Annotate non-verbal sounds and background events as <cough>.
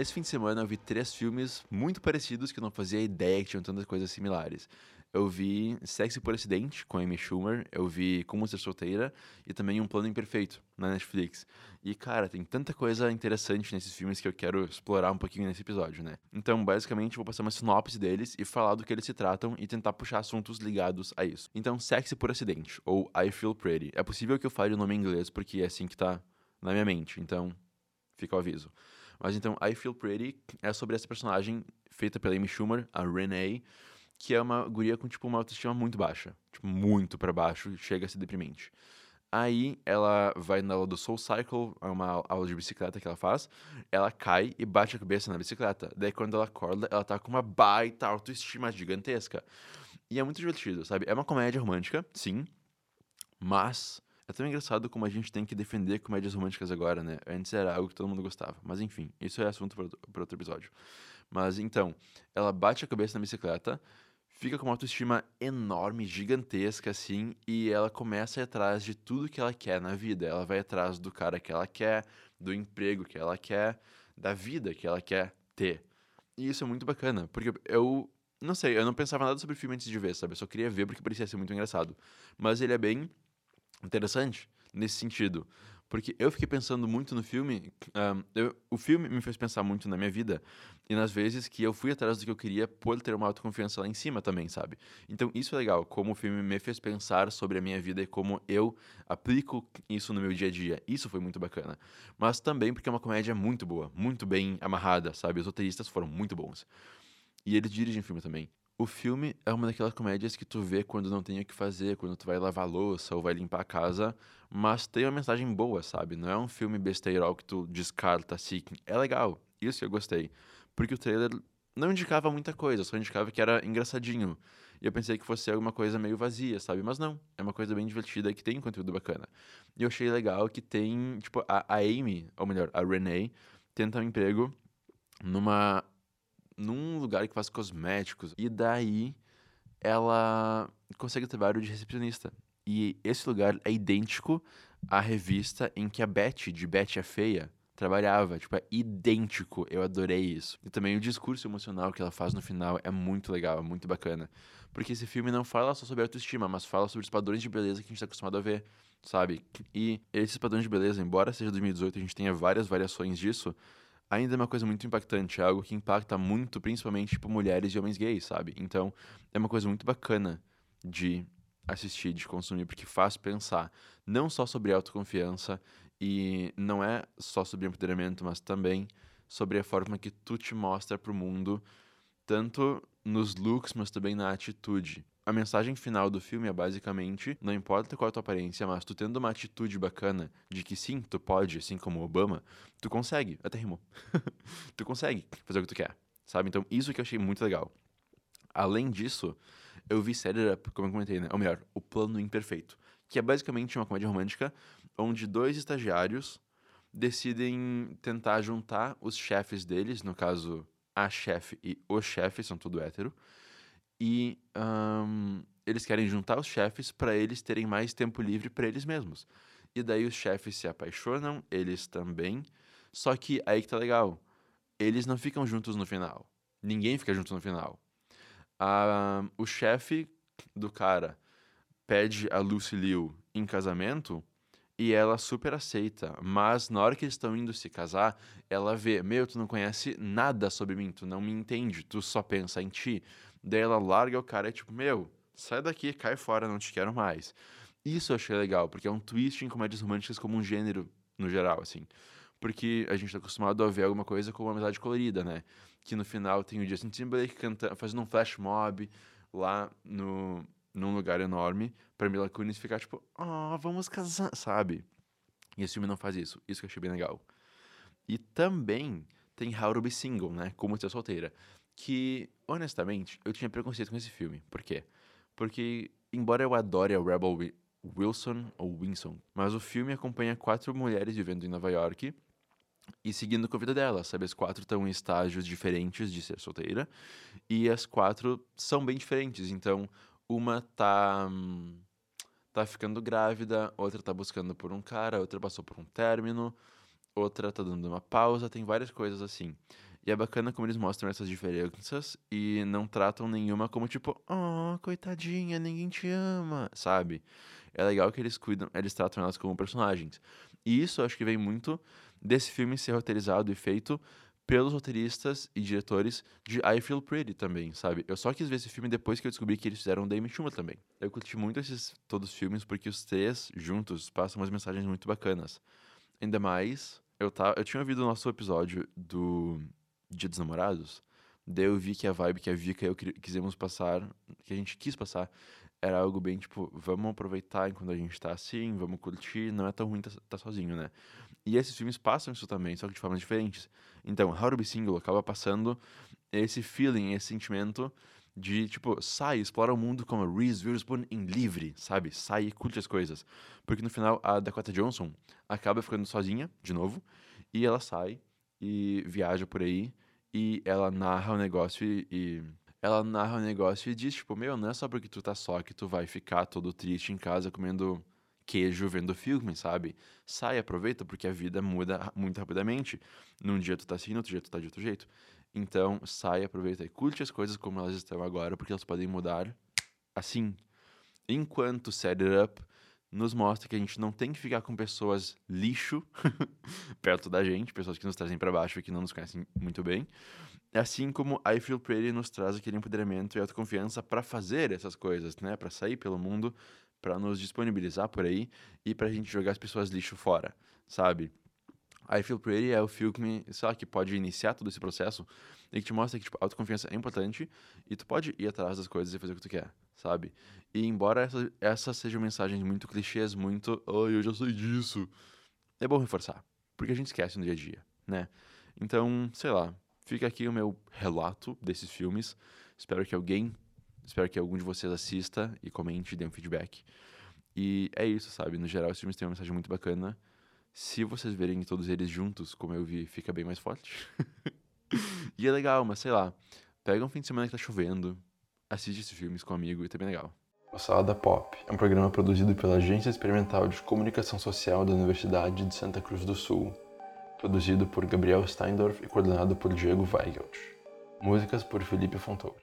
Nesse fim de semana eu vi três filmes muito parecidos que eu não fazia ideia que tinham tantas coisas similares. Eu vi Sexy por Acidente, com Amy Schumer, eu vi Como Ser Solteira e também Um Plano Imperfeito, na Netflix. E, cara, tem tanta coisa interessante nesses filmes que eu quero explorar um pouquinho nesse episódio, né? Então, basicamente, vou passar uma sinopse deles e falar do que eles se tratam e tentar puxar assuntos ligados a isso. Então, Sexy por Acidente, ou I Feel Pretty. É possível que eu fale o nome em inglês porque é assim que tá na minha mente, então fica o aviso. Mas então, I Feel Pretty é sobre essa personagem feita pela Amy Schumer, a Renee, que é uma guria com, tipo, uma autoestima muito baixa. Tipo, muito para baixo, chega a ser deprimente. Aí ela vai na aula do Soul Cycle, é uma aula de bicicleta que ela faz. Ela cai e bate a cabeça na bicicleta. Daí quando ela acorda, ela tá com uma baita autoestima gigantesca. E é muito divertido, sabe? É uma comédia romântica, sim. Mas é tão engraçado como a gente tem que defender comédias românticas agora, né? Antes era algo que todo mundo gostava. Mas enfim, isso é assunto para outro episódio. Mas então, ela bate a cabeça na bicicleta, fica com uma autoestima enorme, gigantesca, assim, e ela começa a ir atrás de tudo que ela quer na vida. Ela vai atrás do cara que ela quer, do emprego que ela quer, da vida que ela quer ter. E isso é muito bacana, porque eu não sei, eu não pensava nada sobre o filme antes de ver, sabe? Eu só queria ver porque parecia ser muito engraçado. Mas ele é bem interessante nesse sentido. Porque eu fiquei pensando muito no filme. Um, eu, o filme me fez pensar muito na minha vida e nas vezes que eu fui atrás do que eu queria por ter uma autoconfiança lá em cima também, sabe? Então isso é legal, como o filme me fez pensar sobre a minha vida e como eu aplico isso no meu dia a dia. Isso foi muito bacana. Mas também porque é uma comédia muito boa, muito bem amarrada, sabe? Os roteiristas foram muito bons. E eles dirigem filme também. O filme é uma daquelas comédias que tu vê quando não tem o que fazer, quando tu vai lavar louça ou vai limpar a casa, mas tem uma mensagem boa, sabe? Não é um filme besteirol que tu descarta assim. É legal, isso eu gostei. Porque o trailer não indicava muita coisa, só indicava que era engraçadinho. E eu pensei que fosse alguma coisa meio vazia, sabe? Mas não, é uma coisa bem divertida que tem conteúdo bacana. E eu achei legal que tem, tipo, a, a Amy, ou melhor, a Renee, tenta um emprego numa num lugar que faz cosméticos. E daí ela consegue trabalho de recepcionista. E esse lugar é idêntico à revista em que a Betty, de Betty a Feia, trabalhava. Tipo, é idêntico. Eu adorei isso. E também o discurso emocional que ela faz no final é muito legal, é muito bacana. Porque esse filme não fala só sobre autoestima, mas fala sobre os padrões de beleza que a gente está acostumado a ver, sabe? E esses padrões de beleza, embora seja 2018 a gente tenha várias variações disso, ainda é uma coisa muito impactante, é algo que impacta muito, principalmente, tipo, mulheres e homens gays, sabe? Então, é uma coisa muito bacana de assistir, de consumir, porque faz pensar não só sobre autoconfiança e não é só sobre empoderamento, mas também sobre a forma que tu te mostra pro mundo, tanto nos looks, mas também na atitude. A mensagem final do filme é basicamente: não importa qual a tua aparência, mas tu tendo uma atitude bacana de que sim, tu pode, assim como Obama, tu consegue, até rimou. <laughs> tu consegue fazer o que tu quer, sabe? Então, isso que eu achei muito legal. Além disso, eu vi Set It Up, como eu comentei, né? Ou melhor, O Plano Imperfeito, que é basicamente uma comédia romântica onde dois estagiários decidem tentar juntar os chefes deles, no caso, a chefe e o chefe, são tudo hétero, e um, eles querem juntar os chefes para eles terem mais tempo livre para eles mesmos. E daí os chefes se apaixonam, eles também. Só que aí que tá legal. Eles não ficam juntos no final. Ninguém fica junto no final. Uh, o chefe do cara pede a Lucy Liu em casamento e ela super aceita. Mas na hora que eles estão indo se casar, ela vê: Meu, tu não conhece nada sobre mim, tu não me entende, tu só pensa em ti. Daí ela larga o cara é tipo, meu, sai daqui, cai fora, não te quero mais. Isso eu achei legal, porque é um twist em comédias românticas como um gênero no geral, assim. Porque a gente tá acostumado a ver alguma coisa como uma amizade colorida, né? Que no final tem o Justin Timberlake cantando, fazendo um flash mob lá no, num lugar enorme pra Mila Kunis ficar tipo, oh, vamos casar, sabe? E esse filme não faz isso. Isso que eu achei bem legal. E também tem How to Be Single, né? Como ser solteira que, honestamente, eu tinha preconceito com esse filme. Por quê? Porque, embora eu adore a Rebel Wi- Wilson, ou Winson, mas o filme acompanha quatro mulheres vivendo em Nova York e seguindo com a vida delas, sabe? As quatro estão em estágios diferentes de ser solteira e as quatro são bem diferentes. Então, uma tá. tá ficando grávida, outra tá buscando por um cara, outra passou por um término, outra tá dando uma pausa, tem várias coisas assim. E é bacana como eles mostram essas diferenças e não tratam nenhuma como tipo, oh, coitadinha, ninguém te ama, sabe? É legal que eles cuidam, eles tratam elas como personagens. E isso acho que vem muito desse filme ser roteirizado e feito pelos roteiristas e diretores de I Feel Pretty também, sabe? Eu só quis ver esse filme depois que eu descobri que eles fizeram da Amy Schumer também. Eu curti muito esses todos os filmes porque os três juntos passam umas mensagens muito bacanas. Ainda mais, eu, tá, eu tinha ouvido o nosso episódio do Dia dos Namorados, daí eu vi que a vibe que a Vika e eu quisemos passar, que a gente quis passar, era algo bem tipo, vamos aproveitar enquanto a gente tá assim, vamos curtir, não é tão ruim tá, tá sozinho, né? E esses filmes passam isso também, só que de formas diferentes. Então, How to Be Single acaba passando esse feeling, esse sentimento de, tipo, sai, explora o mundo como a Reese Witherspoon em livre, sabe? Sai e curte as coisas. Porque no final, a Dakota Johnson acaba ficando sozinha, de novo, e ela sai e viaja por aí, e ela narra o negócio e... e ela narra o negócio e diz, tipo, meu, não é só porque tu tá só que tu vai ficar todo triste em casa comendo queijo vendo filme, sabe? Sai, aproveita, porque a vida muda muito rapidamente. Num dia tu tá assim, no outro dia tu tá de outro jeito. Então, sai, aproveita e curte as coisas como elas estão agora, porque elas podem mudar assim. Enquanto Set It Up nos mostra que a gente não tem que ficar com pessoas lixo <laughs> perto da gente, pessoas que nos trazem pra baixo e que não nos conhecem muito bem. Assim como I Feel Pretty nos traz aquele empoderamento e autoconfiança pra fazer essas coisas, né? Pra sair pelo mundo, pra nos disponibilizar por aí e pra gente jogar as pessoas lixo fora, sabe? I Feel Pretty é o filme, sei lá, que pode iniciar todo esse processo e que te mostra que, tipo, autoconfiança é importante e tu pode ir atrás das coisas e fazer o que tu quer, sabe? E embora essa- essas sejam mensagens muito clichês, muito, ai, eu já sei disso, é bom reforçar, porque a gente esquece no dia a dia, né? Então, sei lá, fica aqui o meu relato desses filmes. Espero que alguém, espero que algum de vocês assista e comente, dê um feedback. E é isso, sabe? No geral, esses filmes têm uma mensagem muito bacana. Se vocês verem todos eles juntos, como eu vi, fica bem mais forte. <laughs> e é legal, mas sei lá, pega um fim de semana que tá chovendo, assiste esses filmes com um amigo e tá bem legal. O Salada Pop é um programa produzido pela Agência Experimental de Comunicação Social da Universidade de Santa Cruz do Sul. Produzido por Gabriel Steindorf e coordenado por Diego Weigelt. Músicas por Felipe Fontoura.